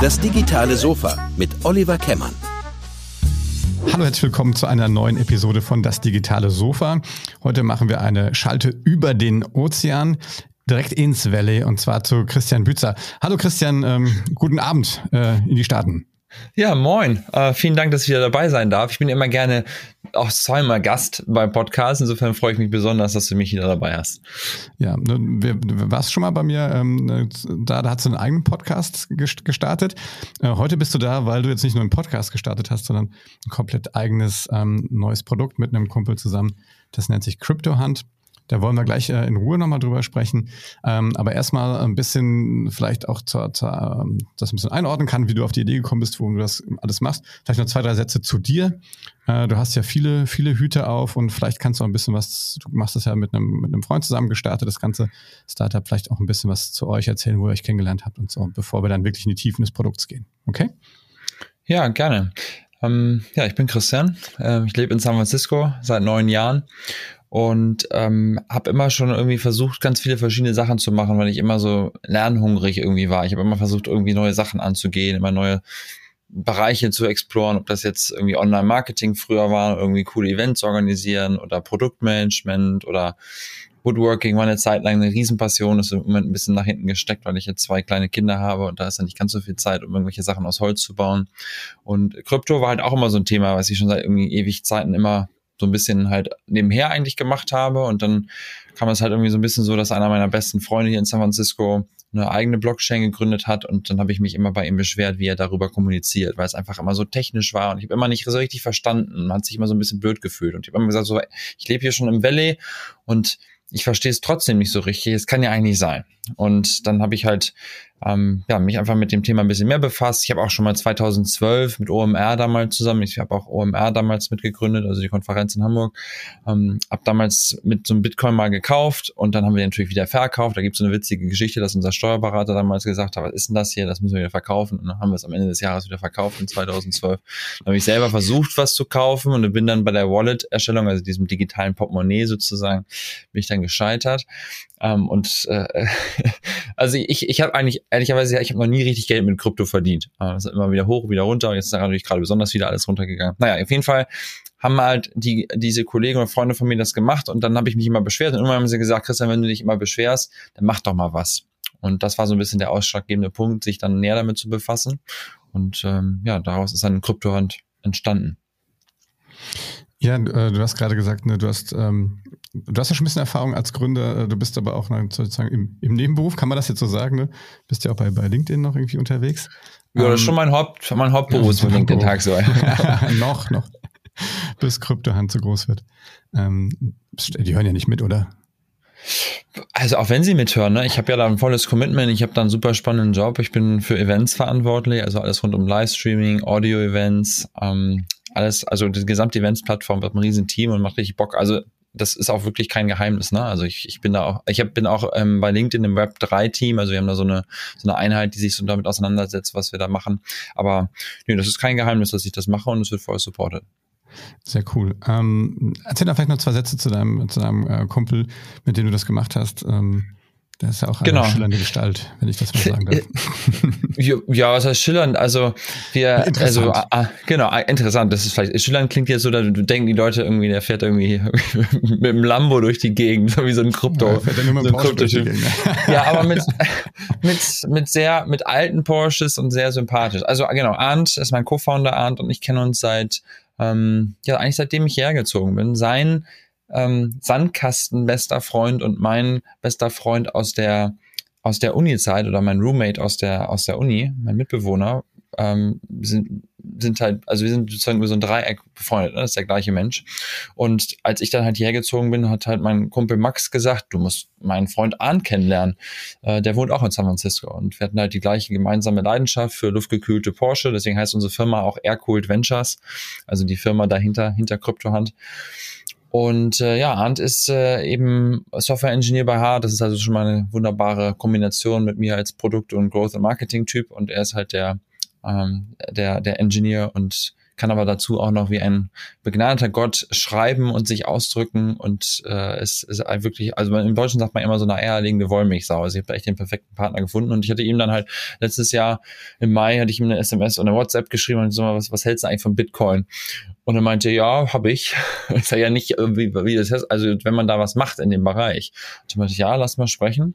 Das digitale Sofa mit Oliver Kemmern. Hallo, herzlich willkommen zu einer neuen Episode von Das digitale Sofa. Heute machen wir eine Schalte über den Ozean direkt ins Valley und zwar zu Christian Bützer. Hallo Christian, ähm, guten Abend äh, in die Staaten. Ja, moin. Äh, vielen Dank, dass ich wieder dabei sein darf. Ich bin immer gerne auch zweimal Gast beim Podcast. Insofern freue ich mich besonders, dass du mich wieder dabei hast. Ja, du, du warst schon mal bei mir, ähm, da, da hast du einen eigenen Podcast gestartet. Äh, heute bist du da, weil du jetzt nicht nur einen Podcast gestartet hast, sondern ein komplett eigenes ähm, neues Produkt mit einem Kumpel zusammen. Das nennt sich Crypto Hunt. Da wollen wir gleich äh, in Ruhe nochmal drüber sprechen. Ähm, aber erstmal ein bisschen vielleicht auch, zur, zur, ähm, das ein bisschen einordnen kann, wie du auf die Idee gekommen bist, wo du das alles machst. Vielleicht noch zwei, drei Sätze zu dir. Äh, du hast ja viele, viele Hüte auf und vielleicht kannst du auch ein bisschen was, du machst das ja mit einem, mit einem Freund zusammen gestartet, das ganze Startup, vielleicht auch ein bisschen was zu euch erzählen, wo ihr euch kennengelernt habt und so, bevor wir dann wirklich in die Tiefen des Produkts gehen. Okay? Ja, gerne. Ähm, ja, ich bin Christian. Ähm, ich lebe in San Francisco seit neun Jahren und ähm, habe immer schon irgendwie versucht, ganz viele verschiedene Sachen zu machen, weil ich immer so lernhungrig irgendwie war. Ich habe immer versucht, irgendwie neue Sachen anzugehen, immer neue Bereiche zu exploren, ob das jetzt irgendwie Online-Marketing früher war, irgendwie coole Events organisieren oder Produktmanagement oder Woodworking war eine Zeit lang eine Riesenpassion, ist im Moment ein bisschen nach hinten gesteckt, weil ich jetzt zwei kleine Kinder habe und da ist ja nicht ganz so viel Zeit, um irgendwelche Sachen aus Holz zu bauen. Und Krypto war halt auch immer so ein Thema, was ich schon seit irgendwie ewig Zeiten immer so ein bisschen halt nebenher eigentlich gemacht habe. Und dann kam es halt irgendwie so ein bisschen so, dass einer meiner besten Freunde hier in San Francisco eine eigene Blockchain gegründet hat und dann habe ich mich immer bei ihm beschwert, wie er darüber kommuniziert, weil es einfach immer so technisch war und ich habe immer nicht so richtig verstanden. Man hat sich immer so ein bisschen blöd gefühlt und ich habe immer gesagt, so, ich lebe hier schon im Valley und ich verstehe es trotzdem nicht so richtig. Es kann ja eigentlich sein. Und dann habe ich halt ähm, ja, mich einfach mit dem Thema ein bisschen mehr befasst. Ich habe auch schon mal 2012 mit OMR damals zusammen, ich habe auch OMR damals mitgegründet, also die Konferenz in Hamburg, ähm, habe damals mit so einem Bitcoin mal gekauft und dann haben wir den natürlich wieder verkauft. Da gibt es so eine witzige Geschichte, dass unser Steuerberater damals gesagt hat, was ist denn das hier, das müssen wir wieder verkaufen. Und dann haben wir es am Ende des Jahres wieder verkauft in 2012. Dann habe ich selber versucht, was zu kaufen und bin dann bei der Wallet-Erstellung, also diesem digitalen Portemonnaie sozusagen, bin ich dann gescheitert. Ähm, und äh, also ich, ich habe eigentlich, ehrlicherweise, ich habe noch nie richtig Geld mit Krypto verdient. Äh, das ist immer wieder hoch, wieder runter. Jetzt ist natürlich gerade besonders wieder alles runtergegangen. Naja, auf jeden Fall haben halt die, diese Kollegen und Freunde von mir das gemacht und dann habe ich mich immer beschwert und irgendwann haben sie gesagt, Christian, wenn du dich immer beschwerst, dann mach doch mal was. Und das war so ein bisschen der ausschlaggebende Punkt, sich dann näher damit zu befassen. Und ähm, ja, daraus ist dann ein Kryptohand entstanden. Ja, äh, du hast gerade gesagt, ne, du hast ähm, du hast ja schon ein bisschen Erfahrung als Gründer, äh, du bist aber auch sozusagen im, im Nebenberuf, kann man das jetzt so sagen, ne? Bist ja auch bei, bei LinkedIn noch irgendwie unterwegs. Ja, das ist schon mein Haupt, mein Hauptberuf ja, LinkedIn Tag so. noch, noch. Bis Kryptohand so groß wird. Ähm, die hören ja nicht mit, oder? Also auch wenn sie mithören, ne? ich habe ja da ein volles Commitment, ich habe da einen super spannenden Job, ich bin für Events verantwortlich, also alles rund um Livestreaming, Audio-Events, ähm, alles, also die gesamte Events-Plattform wird ein riesen Team und macht richtig Bock. Also das ist auch wirklich kein Geheimnis, ne? Also ich, ich bin da auch, ich hab, bin auch ähm, bei LinkedIn im Web 3 Team, also wir haben da so eine, so eine Einheit, die sich so damit auseinandersetzt, was wir da machen. Aber nee, das ist kein Geheimnis, dass ich das mache und es wird voll supported. Sehr cool. Ähm, erzähl da vielleicht noch zwei Sätze zu deinem, zu deinem äh, Kumpel, mit dem du das gemacht hast. Ähm, der ist ja auch eine genau. schillernde Gestalt, wenn ich das mal sagen darf. Ja, was heißt schillernd? Also wir, also ah, ah, genau, ah, interessant. Das ist vielleicht schillernd klingt jetzt so, da denken die Leute irgendwie, der fährt irgendwie mit dem Lambo durch die Gegend, so wie so ein Krypto. Ja, fährt dann nur so ein Krypto ja, aber mit mit mit sehr mit alten Porsches und sehr sympathisch. Also genau, Arndt ist mein Co-Founder Arndt und ich kenne uns seit ähm, ja eigentlich seitdem ich hergezogen bin. Sein ähm, Sandkasten bester Freund und mein bester Freund aus der aus der Uni-Zeit oder mein Roommate aus der aus der Uni, mein Mitbewohner, ähm, sind sind halt, also wir sind sozusagen über so ein Dreieck befreundet, ne? das ist der gleiche Mensch. Und als ich dann halt hierher gezogen bin, hat halt mein Kumpel Max gesagt, du musst meinen Freund Arndt kennenlernen. Äh, der wohnt auch in San Francisco und wir hatten halt die gleiche gemeinsame Leidenschaft für luftgekühlte Porsche. Deswegen heißt unsere Firma auch Aircooled Ventures, also die Firma dahinter, hinter Kryptohand. Und äh, ja, Arndt ist äh, eben Software Engineer bei H. Das ist also schon mal eine wunderbare Kombination mit mir als Produkt- und Growth- und Marketing-Typ. Und er ist halt der, ähm, der, der Engineer und kann aber dazu auch noch wie ein begnadeter Gott schreiben und sich ausdrücken und äh, es ist wirklich, also im Deutschen sagt man immer so eine eierlegende Wollmilchsau. Also ich habe echt den perfekten Partner gefunden und ich hatte ihm dann halt letztes Jahr im Mai hatte ich ihm eine SMS und eine WhatsApp geschrieben und so, was, was hältst du eigentlich von Bitcoin? Und er meinte, ja, habe ich. Ich sage ja nicht, wie, wie das heißt, also wenn man da was macht in dem Bereich. Und ich meinte, ja, lass mal sprechen.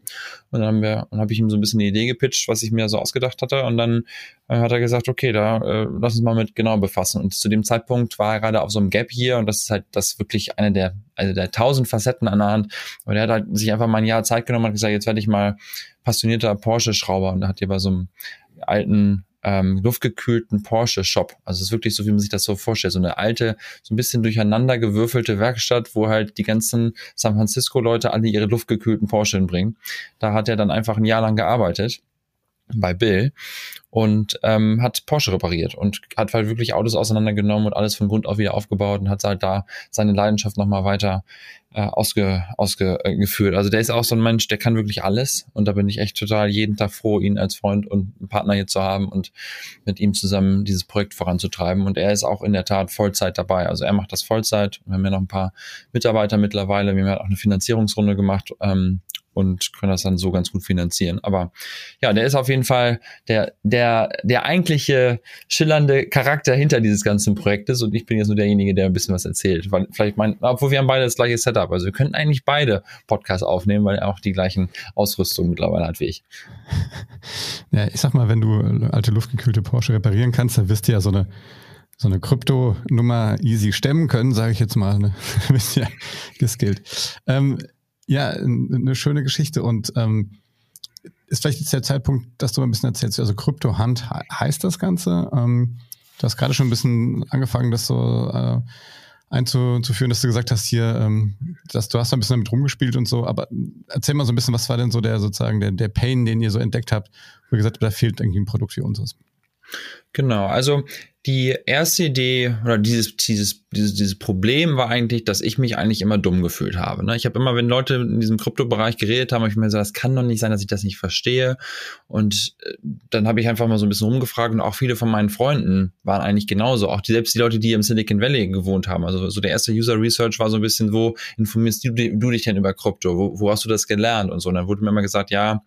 Und dann haben wir, dann habe ich ihm so ein bisschen die Idee gepitcht, was ich mir so ausgedacht hatte. Und dann äh, hat er gesagt, okay, da äh, lass uns mal mit genau befassen. Und zu dem Zeitpunkt war er gerade auf so einem Gap hier und das ist halt das wirklich eine der, also der tausend Facetten an der Hand. Und er hat halt sich einfach mal ein Jahr Zeit genommen und gesagt, jetzt werde ich mal passionierter Porsche-Schrauber. Und da hat hier bei so einem alten ähm, luftgekühlten Porsche-Shop. Also es ist wirklich so, wie man sich das so vorstellt. So eine alte, so ein bisschen durcheinander gewürfelte Werkstatt, wo halt die ganzen San Francisco-Leute alle ihre luftgekühlten Porsche hinbringen. Da hat er dann einfach ein Jahr lang gearbeitet bei Bill und ähm, hat Porsche repariert und hat halt wirklich Autos auseinandergenommen und alles von Grund auf wieder aufgebaut und hat halt da seine Leidenschaft nochmal weiter äh, ausge, ausgeführt. Also der ist auch so ein Mensch, der kann wirklich alles und da bin ich echt total jeden Tag froh, ihn als Freund und Partner hier zu haben und mit ihm zusammen dieses Projekt voranzutreiben. Und er ist auch in der Tat Vollzeit dabei. Also er macht das Vollzeit. Wir haben ja noch ein paar Mitarbeiter mittlerweile. Wir haben ja auch eine Finanzierungsrunde gemacht. Ähm, und können das dann so ganz gut finanzieren. Aber ja, der ist auf jeden Fall der, der, der eigentliche schillernde Charakter hinter dieses ganzen Projektes und ich bin jetzt nur derjenige, der ein bisschen was erzählt. Weil vielleicht mein, obwohl wir haben beide das gleiche Setup. Also wir könnten eigentlich beide Podcasts aufnehmen, weil er auch die gleichen Ausrüstung mittlerweile hat wie ich. Ja, ich sag mal, wenn du alte luftgekühlte Porsche reparieren kannst, dann wirst du ja so eine so eine Krypto-Nummer easy stemmen können, sage ich jetzt mal. Ne? bist ja geskillt. Ähm, ja, eine schöne Geschichte und ähm, ist vielleicht jetzt der Zeitpunkt, dass du mal ein bisschen erzählst, also Krypto-Hand heißt das Ganze. Ähm, du hast gerade schon ein bisschen angefangen, das so äh, einzuführen, dass du gesagt hast hier, ähm, dass du hast ein bisschen damit rumgespielt und so, aber erzähl mal so ein bisschen, was war denn so der sozusagen der, der Pain, den ihr so entdeckt habt, wo ihr gesagt habt, da fehlt irgendwie ein Produkt wie unseres. Genau, also die erste Idee oder dieses, dieses, dieses, dieses Problem war eigentlich, dass ich mich eigentlich immer dumm gefühlt habe. Ne? Ich habe immer, wenn Leute in diesem Kryptobereich geredet haben, habe ich mir gesagt, das kann doch nicht sein, dass ich das nicht verstehe. Und äh, dann habe ich einfach mal so ein bisschen rumgefragt und auch viele von meinen Freunden waren eigentlich genauso. Auch die, selbst die Leute, die im Silicon Valley gewohnt haben. Also so der erste User Research war so ein bisschen, wo informierst du, du dich denn über Krypto? Wo, wo hast du das gelernt? Und so. Und dann wurde mir immer gesagt, ja,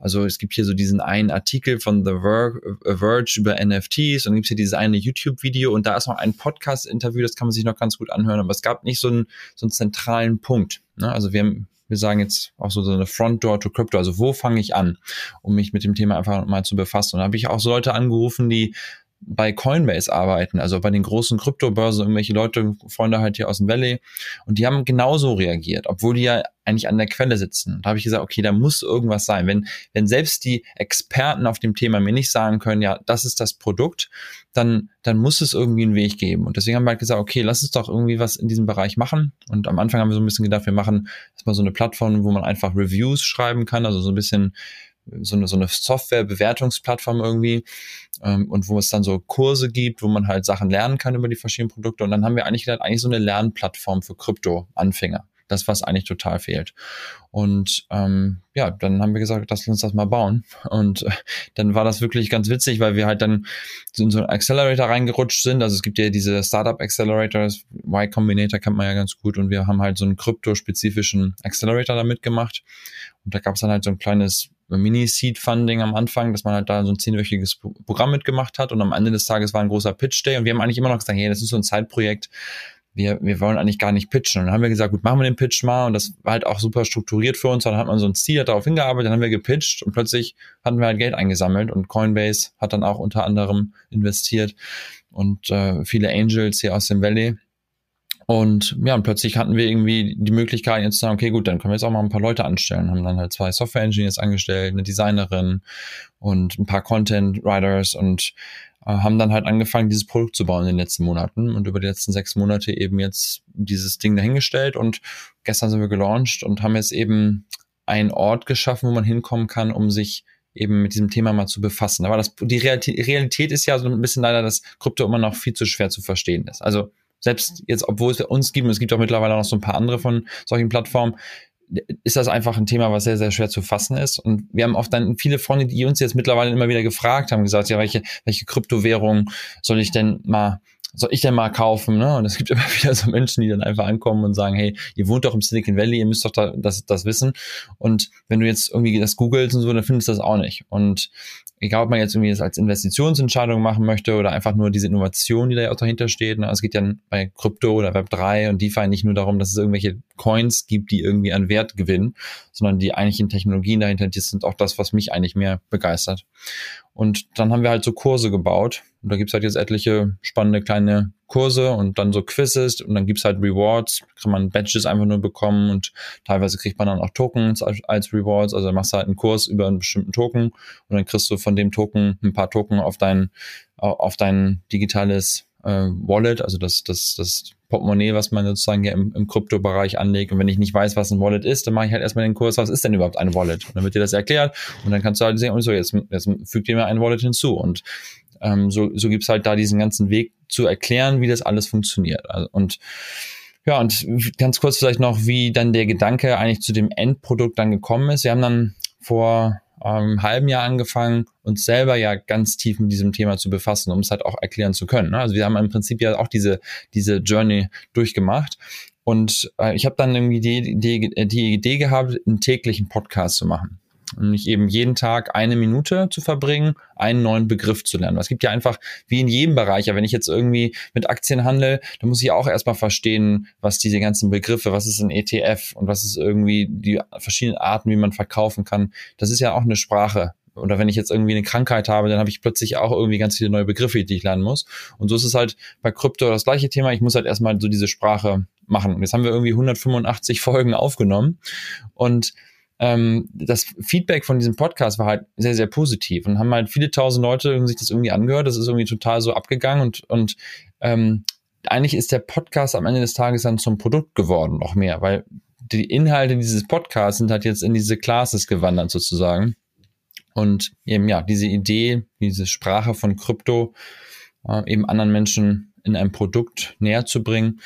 also es gibt hier so diesen einen Artikel von The Verge über NFTs und gibt hier dieses eine YouTube-Video und da ist noch ein Podcast-Interview, das kann man sich noch ganz gut anhören, aber es gab nicht so einen, so einen zentralen Punkt. Ne? Also wir haben wir sagen jetzt auch so, so eine Front Door to Crypto, also wo fange ich an, um mich mit dem Thema einfach mal zu befassen. Und da habe ich auch Leute angerufen, die bei Coinbase arbeiten, also bei den großen Kryptobörsen, irgendwelche Leute, Freunde halt hier aus dem Valley, und die haben genauso reagiert, obwohl die ja eigentlich an der Quelle sitzen. Da habe ich gesagt, okay, da muss irgendwas sein. Wenn, wenn selbst die Experten auf dem Thema mir nicht sagen können, ja, das ist das Produkt, dann, dann muss es irgendwie einen Weg geben. Und deswegen haben wir halt gesagt, okay, lass uns doch irgendwie was in diesem Bereich machen. Und am Anfang haben wir so ein bisschen gedacht, wir machen erstmal so eine Plattform, wo man einfach Reviews schreiben kann, also so ein bisschen so eine, so eine Software-Bewertungsplattform irgendwie ähm, und wo es dann so Kurse gibt, wo man halt Sachen lernen kann über die verschiedenen Produkte. Und dann haben wir eigentlich gedacht, eigentlich so eine Lernplattform für Krypto-Anfänger. Das, was eigentlich total fehlt. Und ähm, ja, dann haben wir gesagt, lass uns das mal bauen. Und äh, dann war das wirklich ganz witzig, weil wir halt dann in so einen Accelerator reingerutscht sind. Also es gibt ja diese Startup Accelerators, Y Combinator kennt man ja ganz gut. Und wir haben halt so einen kryptospezifischen Accelerator damit gemacht. Und da gab es dann halt so ein kleines Mini-Seed-Funding am Anfang, dass man halt da so ein zehnwöchiges Programm mitgemacht hat und am Ende des Tages war ein großer Pitch-Day und wir haben eigentlich immer noch gesagt, hey, das ist so ein Zeitprojekt, wir, wir wollen eigentlich gar nicht pitchen. Und dann haben wir gesagt, gut, machen wir den Pitch mal und das war halt auch super strukturiert für uns. Dann hat man so ein Ziel, hat darauf hingearbeitet, dann haben wir gepitcht und plötzlich hatten wir halt Geld eingesammelt und Coinbase hat dann auch unter anderem investiert und äh, viele Angels hier aus dem Valley und ja, und plötzlich hatten wir irgendwie die Möglichkeit, jetzt zu sagen, okay, gut, dann können wir jetzt auch mal ein paar Leute anstellen. Haben dann halt zwei Software-Engineers angestellt, eine Designerin und ein paar Content-Writers und äh, haben dann halt angefangen, dieses Produkt zu bauen in den letzten Monaten und über die letzten sechs Monate eben jetzt dieses Ding dahingestellt und gestern sind wir gelauncht und haben jetzt eben einen Ort geschaffen, wo man hinkommen kann, um sich eben mit diesem Thema mal zu befassen. Aber das, die Realität ist ja so ein bisschen leider, dass Krypto immer noch viel zu schwer zu verstehen ist. Also selbst jetzt, obwohl es uns gibt, und es gibt auch mittlerweile noch so ein paar andere von solchen Plattformen, ist das einfach ein Thema, was sehr, sehr schwer zu fassen ist. Und wir haben oft dann viele Freunde, die uns jetzt mittlerweile immer wieder gefragt haben, gesagt, ja, welche, welche Kryptowährung soll ich denn mal soll ich denn mal kaufen? Ne? Und es gibt immer wieder so Menschen, die dann einfach ankommen und sagen, hey, ihr wohnt doch im Silicon Valley, ihr müsst doch da, das, das wissen. Und wenn du jetzt irgendwie das googelst und so, dann findest du das auch nicht. Und egal, ob man jetzt irgendwie das als Investitionsentscheidung machen möchte oder einfach nur diese Innovation, die da ja auch dahinter steht. Ne? Es geht ja bei Krypto oder Web3 und DeFi nicht nur darum, dass es irgendwelche Coins gibt, die irgendwie an Wert gewinnen, sondern die eigentlichen Technologien dahinter, die sind auch das, was mich eigentlich mehr begeistert. Und dann haben wir halt so Kurse gebaut. Und da gibt's halt jetzt etliche spannende kleine Kurse und dann so Quizzes und dann gibt's halt Rewards, kann man Badges einfach nur bekommen und teilweise kriegt man dann auch Tokens als, als Rewards. Also machst du halt einen Kurs über einen bestimmten Token und dann kriegst du von dem Token ein paar Token auf dein, auf dein digitales äh, Wallet, also das, das, das Portemonnaie, was man sozusagen ja im, im Kryptobereich anlegt. Und wenn ich nicht weiß, was ein Wallet ist, dann mache ich halt erstmal den Kurs, was ist denn überhaupt ein Wallet? Und dann wird dir das erklärt und dann kannst du halt sehen, und so, jetzt, jetzt fügt dir mir ein Wallet hinzu. Und ähm, so, so gibt's halt da diesen ganzen Weg zu erklären, wie das alles funktioniert. Also, und ja, und ganz kurz vielleicht noch, wie dann der Gedanke eigentlich zu dem Endprodukt dann gekommen ist. Wir haben dann vor ähm, halben Jahr angefangen, uns selber ja ganz tief mit diesem Thema zu befassen, um es halt auch erklären zu können. Ne? Also wir haben im Prinzip ja auch diese, diese Journey durchgemacht. Und äh, ich habe dann irgendwie die, die, die Idee gehabt, einen täglichen Podcast zu machen nicht eben jeden Tag eine Minute zu verbringen, einen neuen Begriff zu lernen. Es gibt ja einfach, wie in jedem Bereich, ja, wenn ich jetzt irgendwie mit Aktien handle, dann muss ich auch erstmal verstehen, was diese ganzen Begriffe, was ist ein ETF und was ist irgendwie die verschiedenen Arten, wie man verkaufen kann. Das ist ja auch eine Sprache. Oder wenn ich jetzt irgendwie eine Krankheit habe, dann habe ich plötzlich auch irgendwie ganz viele neue Begriffe, die ich lernen muss. Und so ist es halt bei Krypto das gleiche Thema. Ich muss halt erstmal so diese Sprache machen. Und jetzt haben wir irgendwie 185 Folgen aufgenommen. Und ähm, das Feedback von diesem Podcast war halt sehr, sehr positiv und haben halt viele tausend Leute sich das irgendwie angehört. Das ist irgendwie total so abgegangen und, und ähm, eigentlich ist der Podcast am Ende des Tages dann zum Produkt geworden, noch mehr, weil die Inhalte dieses Podcasts sind halt jetzt in diese Classes gewandert sozusagen. Und eben ja, diese Idee, diese Sprache von Krypto äh, eben anderen Menschen in einem Produkt näher zu bringen,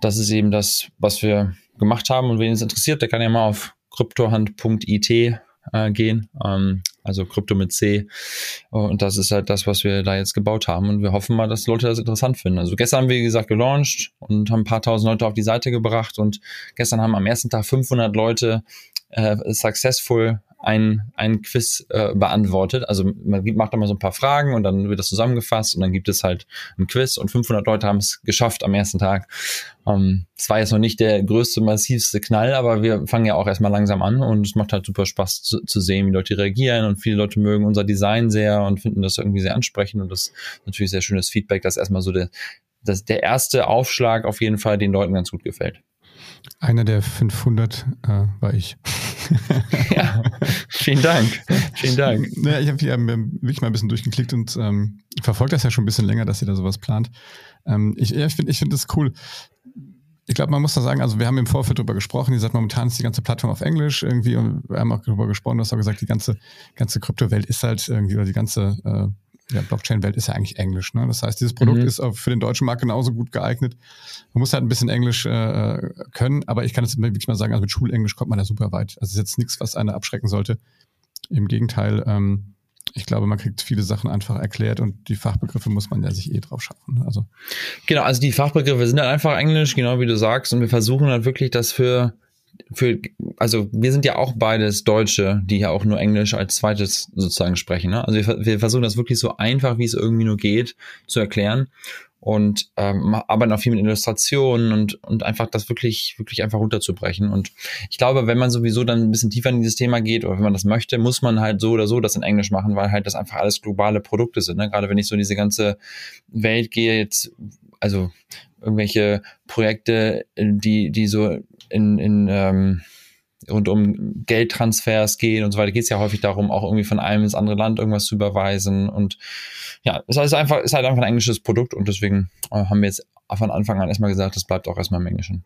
das ist eben das, was wir gemacht haben. Und wen es interessiert, der kann ja mal auf kryptohand.it äh, gehen, ähm, also Krypto mit C. Und das ist halt das, was wir da jetzt gebaut haben. Und wir hoffen mal, dass Leute das interessant finden. Also gestern haben wir, wie gesagt, gelauncht und haben ein paar tausend Leute auf die Seite gebracht. Und gestern haben am ersten Tag 500 Leute äh, successful ein, ein Quiz äh, beantwortet. Also man macht immer so ein paar Fragen und dann wird das zusammengefasst und dann gibt es halt ein Quiz und 500 Leute haben es geschafft am ersten Tag. Ähm, es war jetzt noch nicht der größte, massivste Knall, aber wir fangen ja auch erstmal langsam an und es macht halt super Spaß zu, zu sehen, wie Leute reagieren und viele Leute mögen unser Design sehr und finden das irgendwie sehr ansprechend und das ist natürlich sehr schönes Feedback, dass erstmal so der, dass der erste Aufschlag auf jeden Fall den Leuten ganz gut gefällt. Einer der 500 äh, war ich. ja, vielen Dank. Vielen Dank. Ja, ich habe hier wirklich mal ein bisschen durchgeklickt und ähm, verfolge das ja schon ein bisschen länger, dass ihr da sowas plant. Ähm, ich ich finde ich find das cool. Ich glaube, man muss da sagen, also wir haben im Vorfeld darüber gesprochen, ihr sagt, momentan ist die ganze Plattform auf Englisch irgendwie und wir haben auch darüber gesprochen, du hast auch gesagt, die ganze, ganze Kryptowelt ist halt irgendwie, oder die ganze äh, ja, Blockchain-Welt ist ja eigentlich Englisch. Ne? Das heißt, dieses Produkt mhm. ist auch für den deutschen Markt genauso gut geeignet. Man muss halt ein bisschen Englisch äh, können, aber ich kann jetzt wirklich mal sagen, also mit Schulenglisch kommt man da super weit. Also ist jetzt nichts, was eine abschrecken sollte. Im Gegenteil, ähm, ich glaube, man kriegt viele Sachen einfach erklärt und die Fachbegriffe muss man ja sich eh drauf schaffen. Ne? Also genau, also die Fachbegriffe sind halt einfach Englisch, genau wie du sagst, und wir versuchen halt wirklich das für für, also wir sind ja auch beides Deutsche, die ja auch nur Englisch als zweites sozusagen sprechen. Ne? Also wir, wir versuchen das wirklich so einfach, wie es irgendwie nur geht, zu erklären und ähm, arbeiten auch viel mit Illustrationen und, und einfach das wirklich, wirklich einfach runterzubrechen. Und ich glaube, wenn man sowieso dann ein bisschen tiefer in dieses Thema geht oder wenn man das möchte, muss man halt so oder so das in Englisch machen, weil halt das einfach alles globale Produkte sind. Ne? Gerade wenn ich so diese ganze Welt gehe, jetzt, also irgendwelche Projekte, die, die so in, in ähm, rund um Geldtransfers gehen und so weiter, geht es ja häufig darum, auch irgendwie von einem ins andere Land irgendwas zu überweisen. Und ja, es ist einfach, ist halt einfach ein englisches Produkt und deswegen äh, haben wir jetzt von Anfang an erstmal gesagt, das bleibt auch erstmal im Englischen.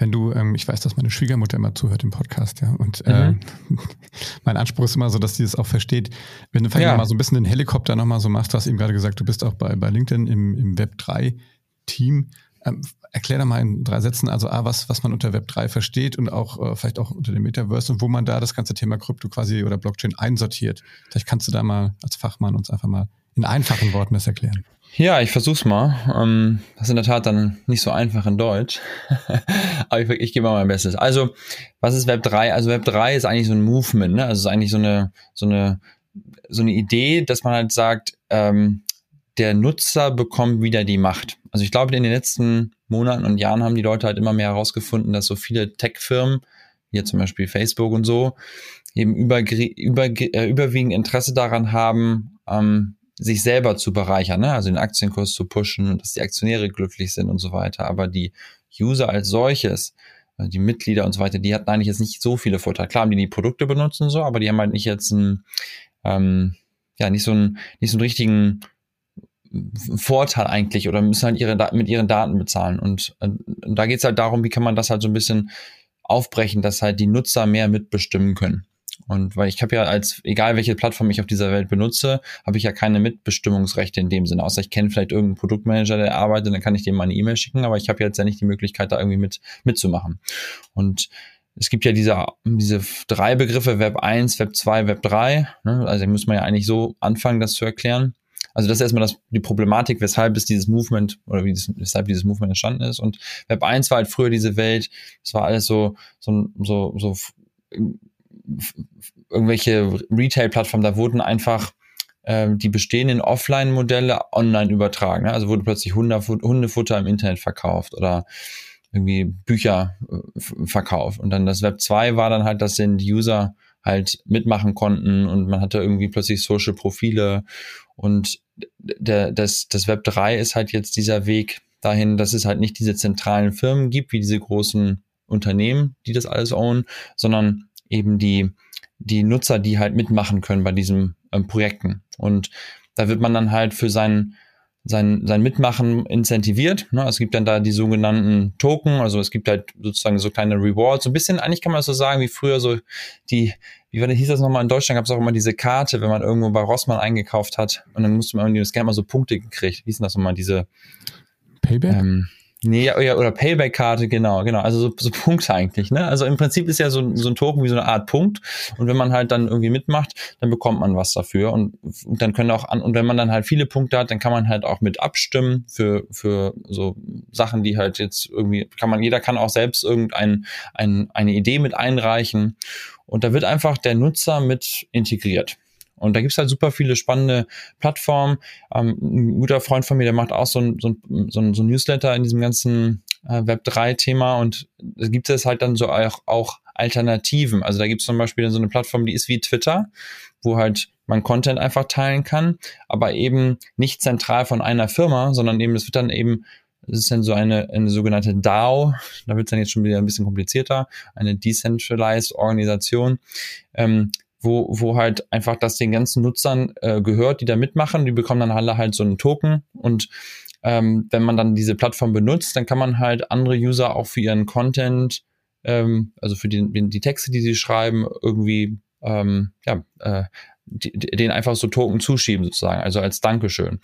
Wenn du, ähm, ich weiß, dass meine Schwiegermutter immer zuhört im Podcast, ja. Und äh, mhm. mein Anspruch ist immer so, dass sie es das auch versteht. Wenn du vielleicht ja. mal so ein bisschen den Helikopter nochmal so machst, du hast eben gerade gesagt, du bist auch bei, bei LinkedIn im, im Web 3 Team. Ähm, erklär da mal in drei Sätzen, also A, was, was man unter Web 3 versteht und auch äh, vielleicht auch unter dem Metaverse und wo man da das ganze Thema Krypto quasi oder Blockchain einsortiert. Vielleicht kannst du da mal als Fachmann uns einfach mal in einfachen Worten das erklären. Ja, ich versuch's mal. Ähm, das ist in der Tat dann nicht so einfach in Deutsch. Aber ich, ich gebe mal mein Bestes. Also, was ist Web 3? Also Web 3 ist eigentlich so ein Movement, ne? Also es ist eigentlich so eine, so eine, so eine Idee, dass man halt sagt, ähm, der Nutzer bekommt wieder die Macht. Also ich glaube, in den letzten Monaten und Jahren haben die Leute halt immer mehr herausgefunden, dass so viele Tech-Firmen, hier zum Beispiel Facebook und so, eben über, über, äh, überwiegend Interesse daran haben, ähm, sich selber zu bereichern, ne? also den Aktienkurs zu pushen, dass die Aktionäre glücklich sind und so weiter. Aber die User als solches, also die Mitglieder und so weiter, die hatten eigentlich jetzt nicht so viele Vorteile. Klar haben die die Produkte benutzt und so, aber die haben halt nicht jetzt einen, ähm, ja, nicht so einen, nicht so einen richtigen Vorteil eigentlich oder müssen halt ihre mit ihren Daten bezahlen. Und, und da geht's halt darum, wie kann man das halt so ein bisschen aufbrechen, dass halt die Nutzer mehr mitbestimmen können. Und weil ich habe ja als, egal welche Plattform ich auf dieser Welt benutze, habe ich ja keine Mitbestimmungsrechte in dem Sinne. Außer ich kenne vielleicht irgendeinen Produktmanager, der arbeitet, dann kann ich dem mal eine E-Mail schicken, aber ich habe jetzt ja nicht die Möglichkeit, da irgendwie mit mitzumachen. Und es gibt ja diese, diese drei Begriffe, Web 1, Web 2, Web 3. Ne? Also muss man ja eigentlich so anfangen, das zu erklären. Also das ist erstmal das, die Problematik, weshalb es dieses Movement oder wie dieses, weshalb dieses Movement entstanden ist. Und Web 1 war halt früher diese Welt, es war alles so, so, so, so irgendwelche Retail-Plattformen, da wurden einfach ähm, die bestehenden Offline-Modelle online übertragen. Ne? Also wurde plötzlich Hundefutter im Internet verkauft oder irgendwie Bücher äh, verkauft. Und dann das Web 2 war dann halt, dass den die User halt mitmachen konnten und man hatte irgendwie plötzlich Social Profile und der, das, das Web 3 ist halt jetzt dieser Weg dahin, dass es halt nicht diese zentralen Firmen gibt, wie diese großen Unternehmen, die das alles own, sondern eben die, die Nutzer, die halt mitmachen können bei diesen ähm, Projekten. Und da wird man dann halt für sein, sein, sein Mitmachen incentiviert. Ne? Es gibt dann da die sogenannten Token, also es gibt halt sozusagen so kleine Rewards. So ein bisschen, eigentlich kann man das so sagen, wie früher so die, wie war das, hieß das nochmal in Deutschland, gab es auch immer diese Karte, wenn man irgendwo bei Rossmann eingekauft hat und dann musste man irgendwie, das gerne mal so Punkte gekriegt. Wie hieß das nochmal, diese Payback? Ähm, Nee, ja, oder Payback-Karte, genau, genau. Also so, so Punkte eigentlich, ne? Also im Prinzip ist ja so, so ein Token wie so eine Art Punkt. Und wenn man halt dann irgendwie mitmacht, dann bekommt man was dafür. Und, und dann können auch an, und wenn man dann halt viele Punkte hat, dann kann man halt auch mit abstimmen für, für so Sachen, die halt jetzt irgendwie, kann man, jeder kann auch selbst irgendein, ein, eine Idee mit einreichen. Und da wird einfach der Nutzer mit integriert. Und da gibt's halt super viele spannende Plattformen. Ähm, ein guter Freund von mir, der macht auch so ein, so ein, so ein, so ein Newsletter in diesem ganzen äh, Web3-Thema und da gibt es halt dann so auch, auch Alternativen. Also da gibt's zum Beispiel so eine Plattform, die ist wie Twitter, wo halt man Content einfach teilen kann, aber eben nicht zentral von einer Firma, sondern eben, es wird dann eben das ist dann so eine, eine sogenannte DAO, da wird es dann jetzt schon wieder ein bisschen komplizierter, eine Decentralized Organisation, ähm, wo, wo halt einfach das den ganzen Nutzern äh, gehört, die da mitmachen. Die bekommen dann alle halt so einen Token und ähm, wenn man dann diese Plattform benutzt, dann kann man halt andere User auch für ihren Content, ähm, also für die, die Texte, die sie schreiben, irgendwie ähm, ja, äh, die, den einfach so Token zuschieben sozusagen, also als Dankeschön.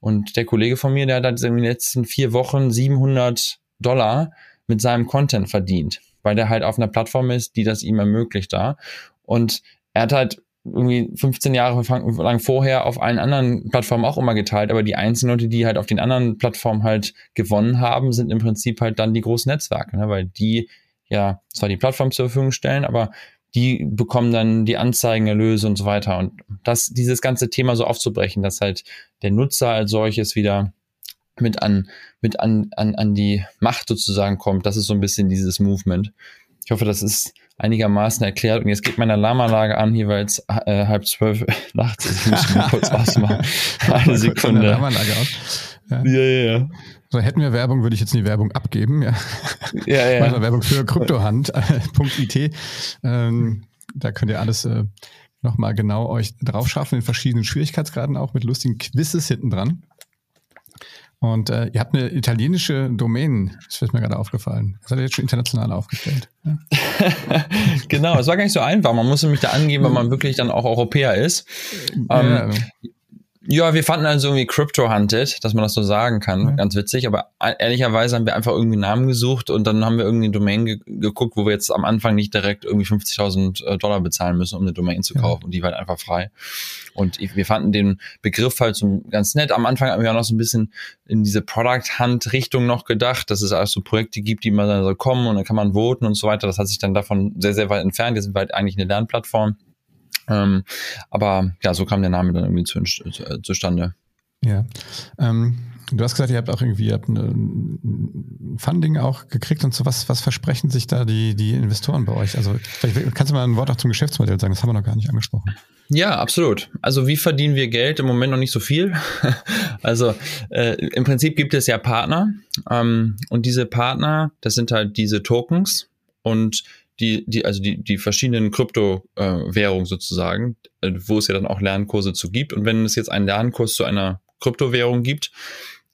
Und der Kollege von mir, der hat halt in den letzten vier Wochen 700 Dollar mit seinem Content verdient, weil der halt auf einer Plattform ist, die das ihm ermöglicht da. Und er hat halt irgendwie 15 Jahre lang vorher auf allen anderen Plattformen auch immer geteilt, aber die einzelnen Leute, die halt auf den anderen Plattformen halt gewonnen haben, sind im Prinzip halt dann die großen Netzwerke, ne? weil die ja zwar die Plattform zur Verfügung stellen, aber die bekommen dann die Anzeigenerlöse und so weiter. Und das, dieses ganze Thema so aufzubrechen, dass halt der Nutzer als solches wieder mit an, mit an, an, an die Macht sozusagen kommt, das ist so ein bisschen dieses Movement. Ich hoffe, das ist einigermaßen erklärt. Und jetzt geht meine Alarmanlage an, hier, weil es äh, halb zwölf nachts ist. Ich muss mal kurz ausmachen. Eine Sekunde. Alarmanlage aus. Ja, ja, ja. So, hätten wir Werbung, würde ich jetzt die Werbung abgeben. Ja, ja. ja. Machen Werbung für kryptohand.it. Ähm, da könnt ihr alles äh, nochmal genau euch drauf schaffen, in verschiedenen Schwierigkeitsgraden auch mit lustigen Quizzes hinten dran. Und äh, ihr habt eine italienische Domain, das ist mir gerade aufgefallen. Das hat ihr jetzt schon international aufgestellt. Ja. genau, es war gar nicht so einfach. Man muss nämlich da angeben, wenn man wirklich dann auch Europäer ist. Ähm, ja. Ja, wir fanden also irgendwie Crypto Hunted, dass man das so sagen kann. Ja. Ganz witzig. Aber ehrlicherweise haben wir einfach irgendwie einen Namen gesucht und dann haben wir irgendwie eine Domain ge geguckt, wo wir jetzt am Anfang nicht direkt irgendwie 50.000 äh, Dollar bezahlen müssen, um eine Domain zu kaufen. Ja. Und die war halt einfach frei. Und wir fanden den Begriff halt so ganz nett. Am Anfang haben wir auch noch so ein bisschen in diese Product Hunt Richtung noch gedacht, dass es auch so Projekte gibt, die mal so kommen und dann kann man voten und so weiter. Das hat sich dann davon sehr, sehr weit entfernt. Wir sind halt eigentlich eine Lernplattform. Ähm, aber ja, so kam der Name dann irgendwie zu, zu, äh, zustande. Ja. Ähm, du hast gesagt, ihr habt auch irgendwie ihr habt ein Funding auch gekriegt und so. Was, was versprechen sich da die, die Investoren bei euch? Also vielleicht kannst du mal ein Wort auch zum Geschäftsmodell sagen, das haben wir noch gar nicht angesprochen. Ja, absolut. Also wie verdienen wir Geld? Im Moment noch nicht so viel. also äh, im Prinzip gibt es ja Partner ähm, und diese Partner, das sind halt diese Tokens und die, die, also die, die verschiedenen Kryptowährungen äh, sozusagen, äh, wo es ja dann auch Lernkurse zu gibt. Und wenn es jetzt einen Lernkurs zu einer Kryptowährung gibt,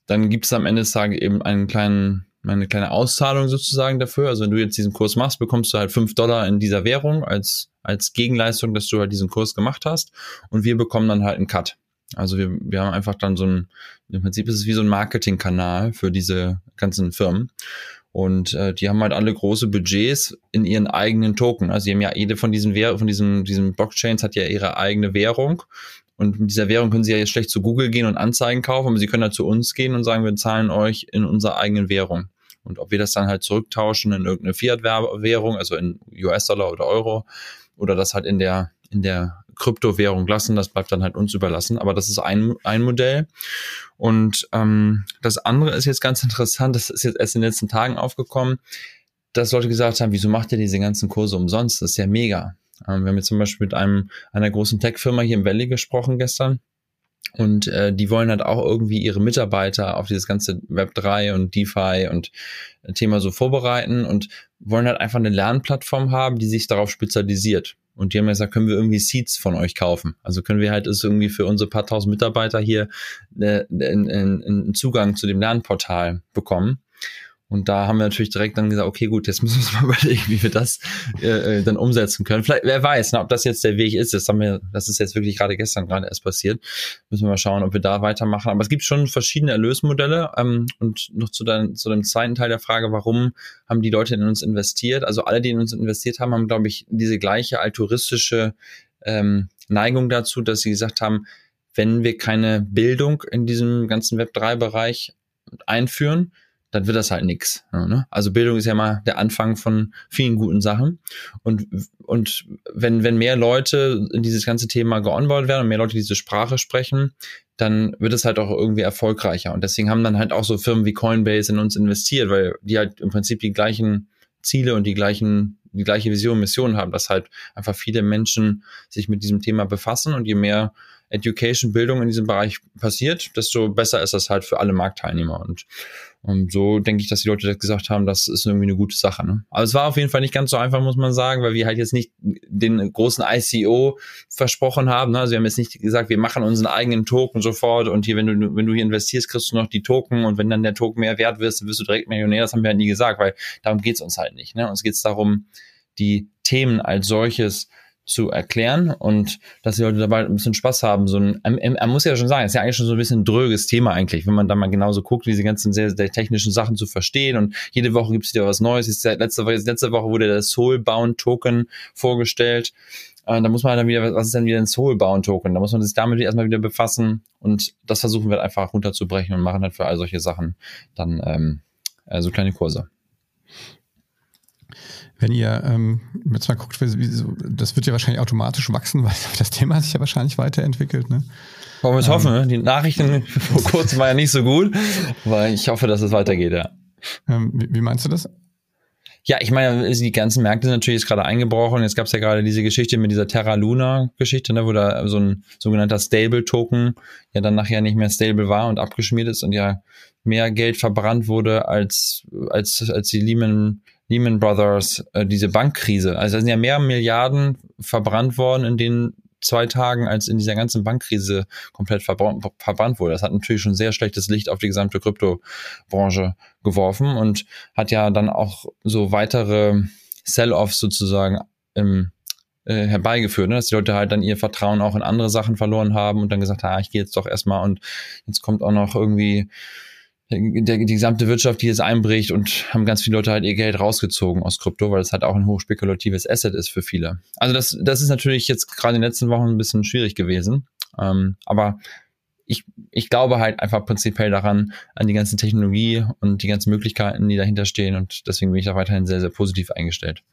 dann gibt es am Ende des Tages eben einen kleinen, eine kleine Auszahlung sozusagen dafür. Also wenn du jetzt diesen Kurs machst, bekommst du halt fünf Dollar in dieser Währung als, als Gegenleistung, dass du halt diesen Kurs gemacht hast. Und wir bekommen dann halt einen Cut. Also wir, wir haben einfach dann so ein, im Prinzip ist es wie so ein Marketingkanal für diese ganzen Firmen. Und äh, die haben halt alle große Budgets in ihren eigenen Token. Also sie haben ja jede von diesen Währ von diesen, diesen Blockchains hat ja ihre eigene Währung. Und mit dieser Währung können sie ja jetzt schlecht zu Google gehen und Anzeigen kaufen, aber sie können halt zu uns gehen und sagen, wir zahlen euch in unserer eigenen Währung. Und ob wir das dann halt zurücktauschen in irgendeine Fiat-Währung, also in US-Dollar oder Euro, oder das halt in der, in der Kryptowährung lassen, das bleibt dann halt uns überlassen. Aber das ist ein, ein Modell. Und ähm, das andere ist jetzt ganz interessant, das ist jetzt erst in den letzten Tagen aufgekommen, dass Leute gesagt haben, wieso macht ihr diese ganzen Kurse umsonst? Das ist ja mega. Ähm, wir haben jetzt zum Beispiel mit einem einer großen Tech-Firma hier im Valley gesprochen gestern. Und äh, die wollen halt auch irgendwie ihre Mitarbeiter auf dieses ganze Web3 und DeFi und Thema so vorbereiten und wollen halt einfach eine Lernplattform haben, die sich darauf spezialisiert. Und die haben gesagt, können wir irgendwie Seeds von euch kaufen? Also können wir halt es irgendwie für unsere paar tausend Mitarbeiter hier äh, einen Zugang zu dem Lernportal bekommen. Und da haben wir natürlich direkt dann gesagt, okay, gut, jetzt müssen wir uns mal überlegen, wie wir das äh, äh, dann umsetzen können. Vielleicht, wer weiß, na, ob das jetzt der Weg ist. Das haben wir, das ist jetzt wirklich gerade gestern gerade erst passiert. Müssen wir mal schauen, ob wir da weitermachen. Aber es gibt schon verschiedene Erlösmodelle. Ähm, und noch zu, dein, zu dem zweiten Teil der Frage, warum haben die Leute in uns investiert? Also alle, die in uns investiert haben, haben, glaube ich, diese gleiche altruistische ähm, Neigung dazu, dass sie gesagt haben, wenn wir keine Bildung in diesem ganzen Web3-Bereich einführen, dann wird das halt nix. Ne? Also Bildung ist ja mal der Anfang von vielen guten Sachen. Und, und wenn, wenn mehr Leute in dieses ganze Thema geonboard werden und mehr Leute diese Sprache sprechen, dann wird es halt auch irgendwie erfolgreicher. Und deswegen haben dann halt auch so Firmen wie Coinbase in uns investiert, weil die halt im Prinzip die gleichen Ziele und die gleichen, die gleiche Vision, Mission haben, dass halt einfach viele Menschen sich mit diesem Thema befassen und je mehr Education, Bildung in diesem Bereich passiert, desto besser ist das halt für alle Marktteilnehmer. Und und so denke ich, dass die Leute das gesagt haben, das ist irgendwie eine gute Sache. Ne? Aber es war auf jeden Fall nicht ganz so einfach, muss man sagen, weil wir halt jetzt nicht den großen ICO versprochen haben. Ne? Also wir haben jetzt nicht gesagt, wir machen unseren eigenen Token sofort und hier, wenn du, wenn du hier investierst, kriegst du noch die Token und wenn dann der Token mehr wert wirst, dann wirst du direkt Millionär. Das haben wir halt nie gesagt, weil darum geht's uns halt nicht. Ne? Uns geht's darum, die Themen als solches zu erklären und dass die Leute dabei ein bisschen Spaß haben. So ein, er muss ja schon sagen, es ist ja eigentlich schon so ein bisschen ein dröges Thema eigentlich, wenn man da mal genauso guckt, diese ganzen sehr, sehr technischen Sachen zu verstehen und jede Woche gibt es wieder was Neues. Jetzt letzte, Woche, letzte Woche wurde der Soulbound Token vorgestellt. Äh, da muss man dann wieder, was ist denn wieder ein Soulbound Token? Da muss man sich damit erstmal wieder befassen und das versuchen wir einfach runterzubrechen und machen halt für all solche Sachen dann ähm, äh, so kleine Kurse. Wenn ihr ähm, jetzt mal guckt, wie, so, das wird ja wahrscheinlich automatisch wachsen, weil das Thema sich ja wahrscheinlich weiterentwickelt. Ne? Wollen wir es ähm, hoffen. Ne? Die Nachrichten vor kurzem war ja nicht so gut, aber ich hoffe, dass es weitergeht, ja. Ähm, wie, wie meinst du das? Ja, ich meine, die ganzen Märkte sind natürlich jetzt gerade eingebrochen. Jetzt gab es ja gerade diese Geschichte mit dieser Terra Luna Geschichte, ne, wo da so ein sogenannter Stable Token ja dann nachher nicht mehr stable war und abgeschmiert ist und ja mehr Geld verbrannt wurde als als als die Lehman Lehman Brothers, äh, diese Bankkrise. Also da sind ja mehr Milliarden verbrannt worden in den zwei Tagen, als in dieser ganzen Bankkrise komplett verbrannt wurde. Das hat natürlich schon sehr schlechtes Licht auf die gesamte Kryptobranche geworfen und hat ja dann auch so weitere Sell-offs sozusagen im äh, herbeigeführt, ne? dass die Leute halt dann ihr Vertrauen auch in andere Sachen verloren haben und dann gesagt, ah, ich gehe jetzt doch erstmal und jetzt kommt auch noch irgendwie der, die gesamte Wirtschaft, die jetzt einbricht und haben ganz viele Leute halt ihr Geld rausgezogen aus Krypto, weil es halt auch ein hochspekulatives Asset ist für viele. Also das, das ist natürlich jetzt gerade in den letzten Wochen ein bisschen schwierig gewesen. Ähm, aber ich, ich glaube halt einfach prinzipiell daran, an die ganze Technologie und die ganzen Möglichkeiten, die dahinter stehen und deswegen bin ich da weiterhin sehr, sehr positiv eingestellt.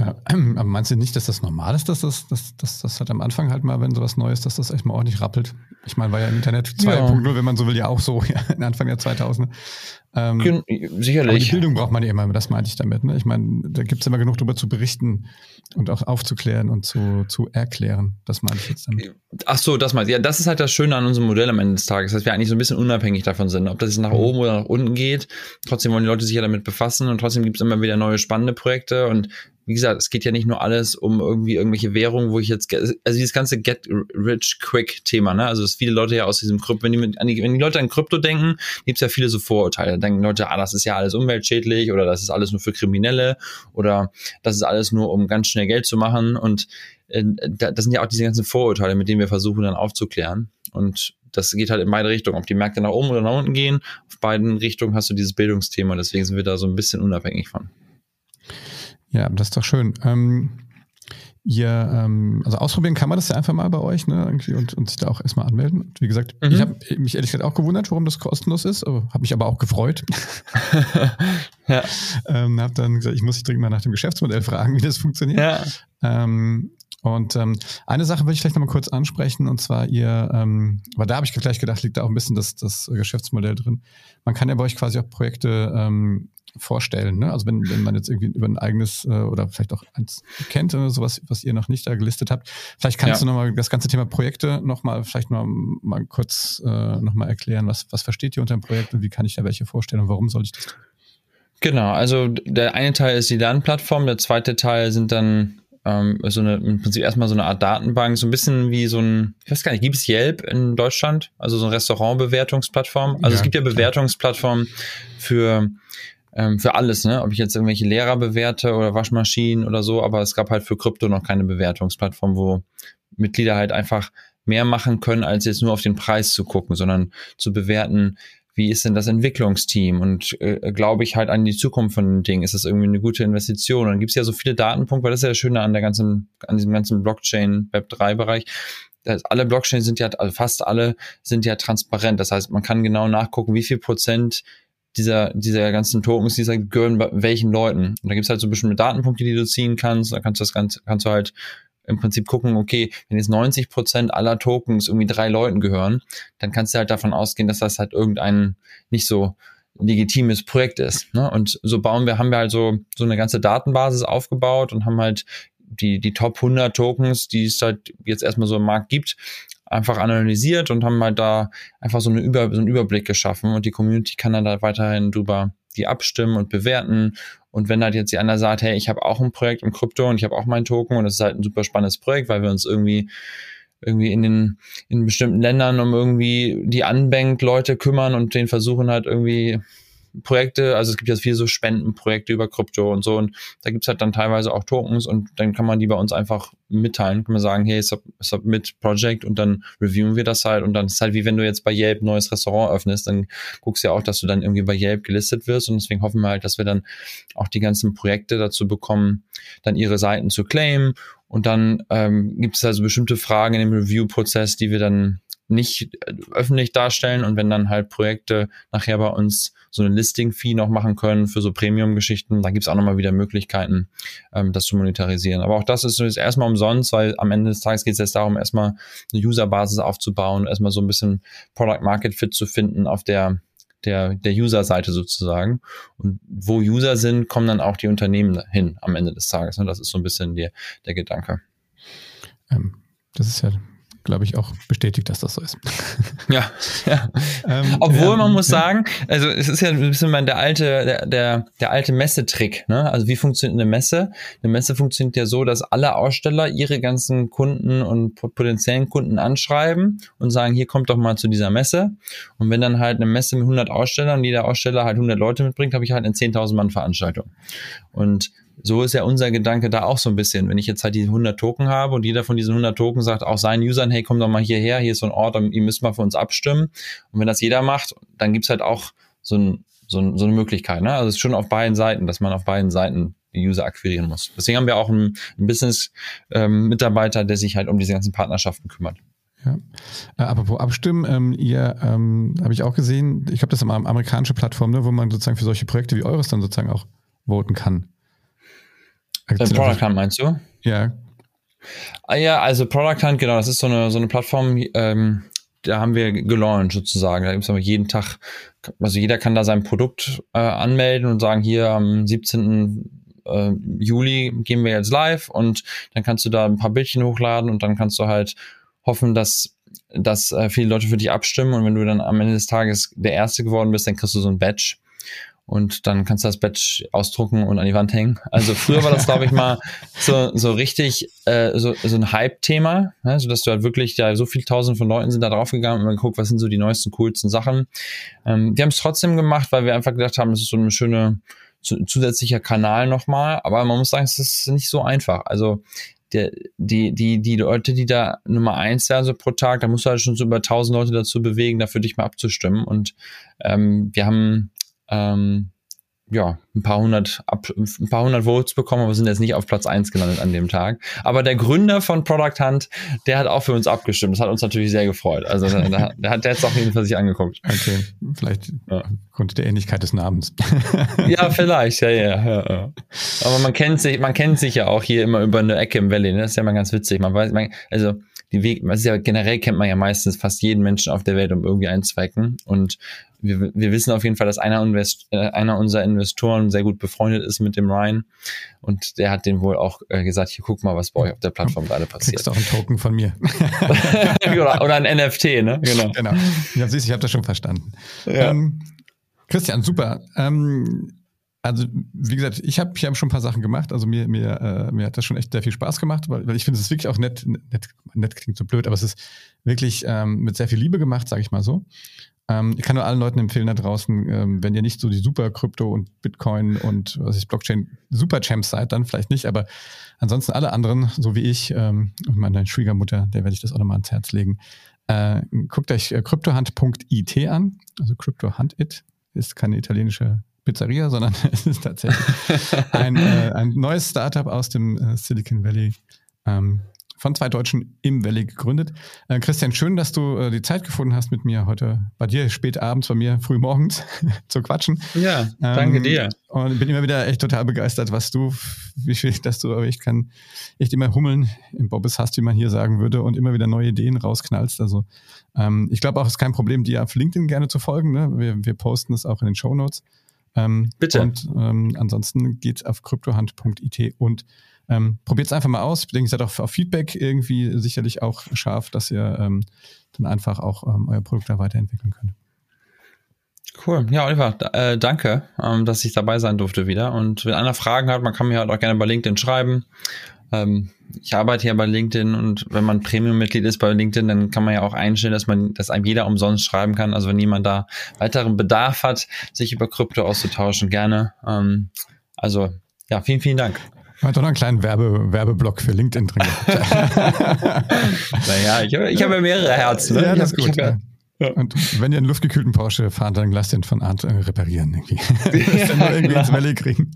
Ja, aber meinst du nicht, dass das normal ist, dass das, dass, dass das halt am Anfang halt mal, wenn sowas Neues, dass das echt mal ordentlich rappelt? Ich meine, war ja im Internet 2.0, ja. wenn man so will, ja auch so, ja, in Anfang der 2000er. Ähm, Sicherlich. Die Bildung braucht man ja immer, das meinte ich damit. Ne? Ich meine, da gibt es immer genug darüber zu berichten und auch aufzuklären und zu, zu erklären. Das meine ich jetzt damit. Ach so, das meinst du. Ja, das ist halt das Schöne an unserem Modell am Ende des Tages, dass wir eigentlich so ein bisschen unabhängig davon sind, ob das jetzt nach mhm. oben oder nach unten geht. Trotzdem wollen die Leute sich ja damit befassen und trotzdem gibt es immer wieder neue spannende Projekte und wie gesagt, es geht ja nicht nur alles um irgendwie irgendwelche Währungen, wo ich jetzt, also dieses ganze Get Rich Quick Thema, ne? Also, dass viele Leute ja aus diesem Krypto, wenn die, mit, wenn die Leute an Krypto denken, gibt es ja viele so Vorurteile. Da denken Leute, ah, das ist ja alles umweltschädlich oder das ist alles nur für Kriminelle oder das ist alles nur, um ganz schnell Geld zu machen. Und äh, das sind ja auch diese ganzen Vorurteile, mit denen wir versuchen dann aufzuklären. Und das geht halt in beide Richtungen. Ob die Märkte nach oben oder nach unten gehen, auf beiden Richtungen hast du dieses Bildungsthema. Deswegen sind wir da so ein bisschen unabhängig von. Ja, das ist doch schön. Ähm, ihr, ähm, also ausprobieren kann man das ja einfach mal bei euch, ne? Irgendwie und, und sich da auch erstmal anmelden. Und wie gesagt, mhm. ich habe mich ehrlich gesagt auch gewundert, warum das kostenlos ist, habe mich aber auch gefreut. ja. ähm, habe dann gesagt, ich muss dich dringend mal nach dem Geschäftsmodell fragen, wie das funktioniert. Ja. Ähm, und ähm, eine Sache will ich vielleicht noch mal kurz ansprechen, und zwar ihr, ähm, weil da habe ich gleich gedacht, liegt da auch ein bisschen das, das Geschäftsmodell drin. Man kann ja bei euch quasi auch Projekte ähm, vorstellen. Ne? Also wenn, wenn man jetzt irgendwie über ein eigenes äh, oder vielleicht auch eins kennt oder sowas, was ihr noch nicht da gelistet habt. Vielleicht kannst ja. du nochmal das ganze Thema Projekte nochmal, vielleicht noch mal kurz äh, nochmal erklären, was, was versteht ihr unter einem Projekt und wie kann ich da welche vorstellen und warum soll ich das tun? Genau, also der eine Teil ist die Lernplattform, der zweite Teil sind dann ähm, so eine, im Prinzip erstmal so eine Art Datenbank, so ein bisschen wie so ein, ich weiß gar nicht, gibt es Yelp in Deutschland? Also so eine Restaurantbewertungsplattform? Also ja, es gibt ja Bewertungsplattformen für ähm, für alles, ne? Ob ich jetzt irgendwelche Lehrer bewerte oder Waschmaschinen oder so, aber es gab halt für Krypto noch keine Bewertungsplattform, wo Mitglieder halt einfach mehr machen können, als jetzt nur auf den Preis zu gucken, sondern zu bewerten, wie ist denn das Entwicklungsteam und äh, glaube ich halt an die Zukunft von den Dingen, ist das irgendwie eine gute Investition? Und dann gibt es ja so viele Datenpunkte, weil das ist ja das Schöne an der ganzen, an diesem ganzen Blockchain Web 3 Bereich. Alle Blockchains sind ja, also fast alle sind ja transparent. Das heißt, man kann genau nachgucken, wie viel Prozent dieser, dieser ganzen Tokens, dieser gehören welchen Leuten. Und da gibt's halt so bestimmte Datenpunkte, die du ziehen kannst. Da kannst du das Ganze, kannst du halt im Prinzip gucken, okay, wenn jetzt 90 Prozent aller Tokens irgendwie drei Leuten gehören, dann kannst du halt davon ausgehen, dass das halt irgendein nicht so legitimes Projekt ist. Ne? Und so bauen wir, haben wir halt so, so eine ganze Datenbasis aufgebaut und haben halt die, die Top 100 Tokens, die es halt jetzt erstmal so im Markt gibt, einfach analysiert und haben halt da einfach so, eine Über, so einen Überblick geschaffen und die Community kann dann da weiterhin drüber die abstimmen und bewerten. Und wenn halt jetzt die sagt, hey, ich habe auch ein Projekt im Krypto und ich habe auch mein Token und es ist halt ein super spannendes Projekt, weil wir uns irgendwie irgendwie in den in bestimmten Ländern um irgendwie die Unbanked-Leute kümmern und den versuchen halt irgendwie Projekte, also es gibt ja viele so Spendenprojekte über Krypto und so und da gibt's halt dann teilweise auch Tokens und dann kann man die bei uns einfach mitteilen, kann man sagen, hey, sub, submit Project und dann reviewen wir das halt und dann ist halt wie wenn du jetzt bei Yelp ein neues Restaurant öffnest, dann guckst du ja auch, dass du dann irgendwie bei Yelp gelistet wirst und deswegen hoffen wir halt, dass wir dann auch die ganzen Projekte dazu bekommen, dann ihre Seiten zu claimen und dann ähm, gibt es also bestimmte Fragen in dem Review-Prozess, die wir dann nicht äh, öffentlich darstellen und wenn dann halt Projekte nachher bei uns so eine Listing-Fee noch machen können für so Premium-Geschichten, dann gibt's auch nochmal wieder Möglichkeiten, ähm, das zu monetarisieren. Aber auch das ist jetzt erstmal umsonst, weil am Ende des Tages geht es jetzt darum, erstmal eine User-Basis aufzubauen, erstmal so ein bisschen Product-Market-Fit zu finden auf der der, der User-Seite sozusagen. Und wo User sind, kommen dann auch die Unternehmen hin am Ende des Tages. Und das ist so ein bisschen der, der Gedanke. Ähm, das ist ja glaube ich, auch bestätigt, dass das so ist. Ja, ja. Ähm, Obwohl man muss sagen, also es ist ja ein bisschen der alte, der, der, der alte Messetrick. Ne? Also wie funktioniert eine Messe? Eine Messe funktioniert ja so, dass alle Aussteller ihre ganzen Kunden und potenziellen Kunden anschreiben und sagen, hier kommt doch mal zu dieser Messe. Und wenn dann halt eine Messe mit 100 Ausstellern und jeder Aussteller halt 100 Leute mitbringt, habe ich halt eine 10.000 Mann Veranstaltung. Und so ist ja unser Gedanke da auch so ein bisschen. Wenn ich jetzt halt die 100 Token habe und jeder von diesen 100 Token sagt auch seinen Usern, hey, komm doch mal hierher, hier ist so ein Ort, ihr müsst mal für uns abstimmen. Und wenn das jeder macht, dann gibt's halt auch so, ein, so, ein, so eine Möglichkeit. Ne? Also es ist schon auf beiden Seiten, dass man auf beiden Seiten die User akquirieren muss. Deswegen haben wir auch einen, einen Business-Mitarbeiter, ähm, der sich halt um diese ganzen Partnerschaften kümmert. Ja. Äh, apropos Abstimmen, ähm, ihr ähm, habe ich auch gesehen, ich glaube, das ist eine amerikanische Plattform, ne, wo man sozusagen für solche Projekte wie eures dann sozusagen auch voten kann. Äh, Product Hunt meinst du? Ja. Ah, ja, also Product Hunt, genau, das ist so eine, so eine Plattform, ähm, da haben wir gelauncht sozusagen. Da gibt es aber jeden Tag, also jeder kann da sein Produkt äh, anmelden und sagen, hier am 17. Äh, Juli gehen wir jetzt live und dann kannst du da ein paar Bildchen hochladen und dann kannst du halt hoffen, dass dass äh, viele Leute für dich abstimmen und wenn du dann am Ende des Tages der Erste geworden bist, dann kriegst du so ein Badge und dann kannst du das Badge ausdrucken und an die Wand hängen. Also früher war das, glaube ich, mal so, so richtig äh, so, so ein Hype-Thema, ne? so dass du halt wirklich, ja, so viele tausend von Leuten sind da draufgegangen und man geguckt, was sind so die neuesten, coolsten Sachen. Ähm, die haben es trotzdem gemacht, weil wir einfach gedacht haben, es ist so eine schöne zusätzlicher Kanal nochmal, aber man muss sagen, es ist nicht so einfach. Also der, die, die, die Leute, die da Nummer eins werden, so pro Tag, da musst du halt schon so über tausend Leute dazu bewegen, dafür dich mal abzustimmen. Und ähm, wir haben ähm, ja, ein paar hundert, ab, ein paar hundert Votes bekommen, aber sind jetzt nicht auf Platz eins gelandet an dem Tag. Aber der Gründer von Product Hunt, der hat auch für uns abgestimmt. Das hat uns natürlich sehr gefreut. Also der, der hat jetzt auf jeden Fall sich angeguckt. Okay, vielleicht ja. Grund der Ähnlichkeit des Namens. ja, vielleicht, ja, ja, ja, ja. Aber man kennt sich, man kennt sich ja auch hier immer über eine Ecke im Valley. Ne? Das ist ja mal ganz witzig. Man weiß, man, also die Weg, also ja generell kennt man ja meistens fast jeden Menschen auf der Welt um irgendwie einen Zwecken. Und wir, wir wissen auf jeden Fall, dass einer, Invest, äh, einer unserer Investoren sehr gut befreundet ist mit dem Ryan. Und der hat den wohl auch äh, gesagt, hier guck mal, was bei euch auf der Plattform gerade passiert. Kriegst auch einen Token von mir. oder, oder, ein NFT, ne? Genau. genau. Ja, siehst, ich habe das schon verstanden. Ja. Ähm, Christian, super. Ähm, also, wie gesagt, ich habe ich hab schon ein paar Sachen gemacht. Also mir, mir, äh, mir hat das schon echt sehr viel Spaß gemacht, weil, weil ich finde, es ist wirklich auch nett, nett, nett klingt so blöd, aber es ist wirklich ähm, mit sehr viel Liebe gemacht, sage ich mal so. Ähm, ich kann nur allen Leuten empfehlen da draußen, ähm, wenn ihr nicht so die super Krypto und Bitcoin und was ist Blockchain super Champs seid, dann vielleicht nicht, aber ansonsten alle anderen, so wie ich ähm, und meine Schwiegermutter, der werde ich das auch nochmal ans Herz legen. Äh, guckt euch äh, cryptohand.it an, also CryptoHunt.it ist keine italienische Pizzeria, sondern es ist tatsächlich ein, äh, ein neues Startup aus dem äh, Silicon Valley. Ähm, von zwei Deutschen im Valley gegründet. Äh, Christian, schön, dass du äh, die Zeit gefunden hast, mit mir heute bei dir spät abends, bei mir früh morgens zu quatschen. Ja, danke ähm, dir. Und bin immer wieder echt total begeistert, was du, wie viel, dass du echt kann, echt immer hummeln im Bobbes hast, wie man hier sagen würde, und immer wieder neue Ideen rausknallst. Also ähm, ich glaube auch, es ist kein Problem, dir auf LinkedIn gerne zu folgen. Ne? Wir, wir posten es auch in den Show Notes. Ähm, Bitte. Und ähm, ansonsten geht's auf kryptohand.it und ähm, Probiert es einfach mal aus. Ich denke, seid auch auf Feedback irgendwie sicherlich auch scharf, dass ihr ähm, dann einfach auch ähm, euer Produkt da weiterentwickeln könnt. Cool. Ja, Oliver, äh, danke, ähm, dass ich dabei sein durfte wieder. Und wenn einer Fragen hat, man kann mir halt auch gerne bei LinkedIn schreiben. Ähm, ich arbeite ja bei LinkedIn und wenn man Premium-Mitglied ist bei LinkedIn, dann kann man ja auch einstellen, dass man, dass einem jeder umsonst schreiben kann. Also wenn jemand da weiteren Bedarf hat, sich über Krypto auszutauschen, gerne. Ähm, also ja, vielen, vielen Dank. Man hat doch noch einen kleinen Werbe, Werbeblock für LinkedIn drin. naja, ich habe ich hab ja mehrere Herzen. Ne? Ja, das ist gut. Ja. Und wenn ihr einen luftgekühlten Porsche fahrt, dann lasst den von Art äh, reparieren irgendwie. das dann nur irgendwie ins Valley kriegen.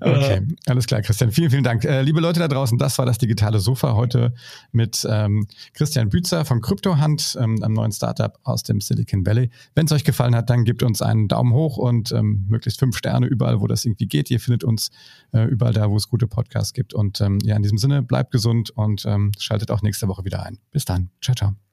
Okay, alles klar, Christian. Vielen, vielen Dank. Äh, liebe Leute da draußen, das war das digitale Sofa heute mit ähm, Christian Bützer von CryptoHunt, ähm, einem neuen Startup aus dem Silicon Valley. Wenn es euch gefallen hat, dann gebt uns einen Daumen hoch und ähm, möglichst fünf Sterne überall, wo das irgendwie geht. Ihr findet uns äh, überall da, wo es gute Podcasts gibt. Und ähm, ja, in diesem Sinne, bleibt gesund und ähm, schaltet auch nächste Woche wieder ein. Bis dann. Ciao, ciao.